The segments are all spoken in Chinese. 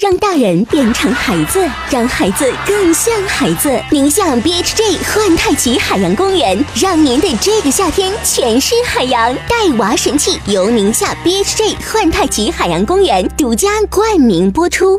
让大人变成孩子，让孩子更像孩子。宁夏 BHJ 幻太极海洋公园，让您的这个夏天全是海洋。带娃神器由宁夏 BHJ 幻太极海洋公园独家冠名播出。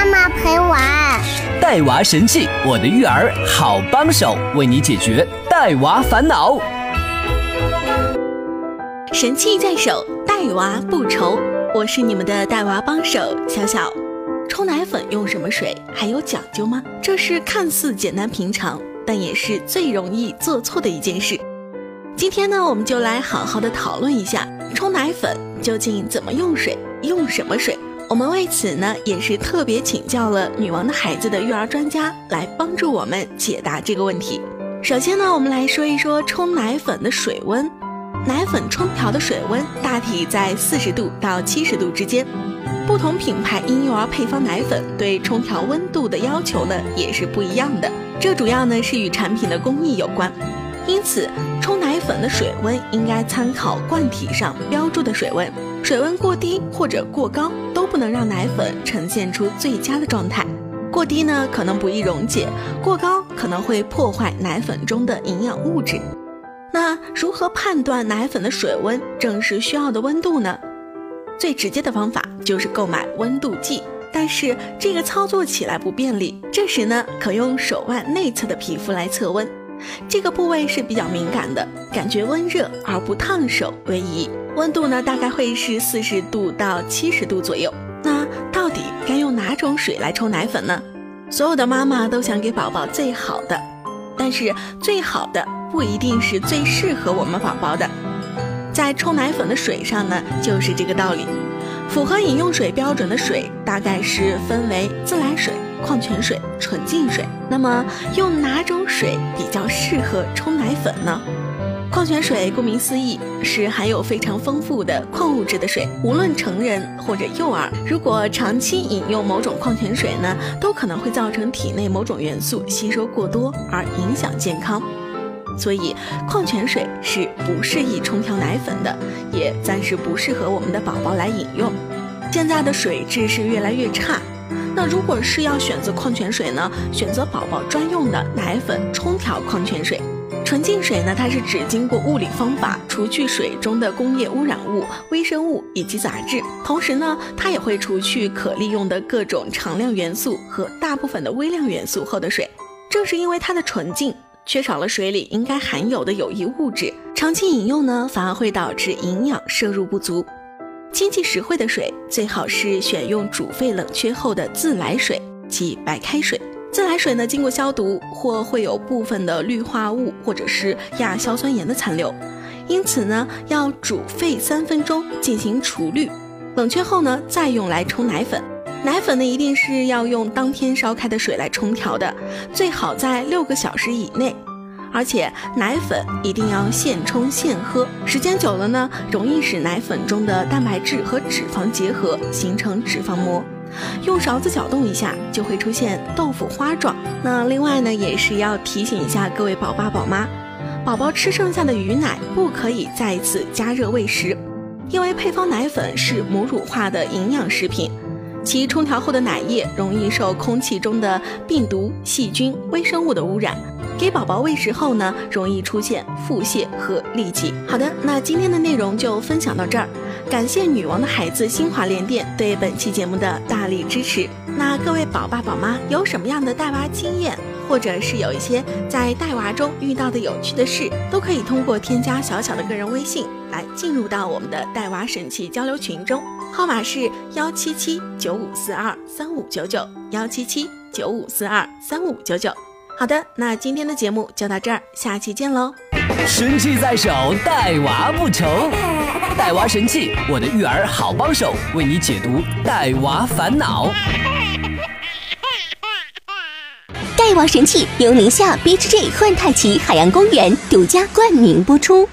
带娃神器，我的育儿好帮手，为你解决带娃烦恼。神器在手，带娃不愁。我是你们的带娃帮手小小。冲奶粉用什么水还有讲究吗？这是看似简单平常，但也是最容易做错的一件事。今天呢，我们就来好好的讨论一下冲奶粉究竟怎么用水，用什么水。我们为此呢，也是特别请教了女王的孩子的育儿专家来帮助我们解答这个问题。首先呢，我们来说一说冲奶粉的水温。奶粉冲调的水温大体在四十度到七十度之间，不同品牌婴幼儿配方奶粉对冲调温度的要求呢也是不一样的，这主要呢是与产品的工艺有关。因此，冲奶粉的水温应该参考罐体上标注的水温，水温过低或者过高都不能让奶粉呈现出最佳的状态。过低呢可能不易溶解，过高可能会破坏奶粉中的营养物质。那如何判断奶粉的水温正是需要的温度呢？最直接的方法就是购买温度计，但是这个操作起来不便利。这时呢，可用手腕内侧的皮肤来测温，这个部位是比较敏感的，感觉温热而不烫手为宜。温度呢，大概会是四十度到七十度左右。那到底该用哪种水来冲奶粉呢？所有的妈妈都想给宝宝最好的，但是最好的。不一定是最适合我们宝宝的，在冲奶粉的水上呢，就是这个道理。符合饮用水标准的水大概是分为自来水、矿泉水、纯净水。那么用哪种水比较适合冲奶粉呢？矿泉水顾名思义是含有非常丰富的矿物质的水，无论成人或者幼儿，如果长期饮用某种矿泉水呢，都可能会造成体内某种元素吸收过多而影响健康。所以，矿泉水是不适宜冲调奶粉的，也暂时不适合我们的宝宝来饮用。现在的水质是越来越差，那如果是要选择矿泉水呢？选择宝宝专用的奶粉冲调矿泉水。纯净水呢，它是指经过物理方法除去水中的工业污染物、微生物以及杂质，同时呢，它也会除去可利用的各种常量元素和大部分的微量元素后的水。正是因为它的纯净。缺少了水里应该含有的有益物质，长期饮用呢，反而会导致营养摄入不足。经济实惠的水最好是选用煮沸冷却后的自来水及白开水。自来水呢，经过消毒或会有部分的氯化物或者是亚硝酸盐的残留，因此呢，要煮沸三分钟进行除氯，冷却后呢，再用来冲奶粉。奶粉呢，一定是要用当天烧开的水来冲调的，最好在六个小时以内。而且奶粉一定要现冲现喝，时间久了呢，容易使奶粉中的蛋白质和脂肪结合，形成脂肪膜。用勺子搅动一下，就会出现豆腐花状。那另外呢，也是要提醒一下各位宝爸宝妈，宝宝吃剩下的鱼奶不可以再次加热喂食，因为配方奶粉是母乳化的营养食品。其冲调后的奶液容易受空气中的病毒、细菌、微生物的污染，给宝宝喂食后呢，容易出现腹泻和痢疾。好的，那今天的内容就分享到这儿，感谢女王的孩子新华联店对本期节目的大力支持。那各位宝爸宝妈有什么样的带娃经验，或者是有一些在带娃中遇到的有趣的事，都可以通过添加小小的个人微信来进入到我们的带娃神器交流群中。号码是幺七七九五四二三五九九幺七七九五四二三五九九。好的，那今天的节目就到这儿，下期见喽！神器在手，带娃不愁。带娃神器，我的育儿好帮手，为你解读带娃烦恼。带娃神器由宁夏 BHJ 幻太奇海洋公园独家冠名播出。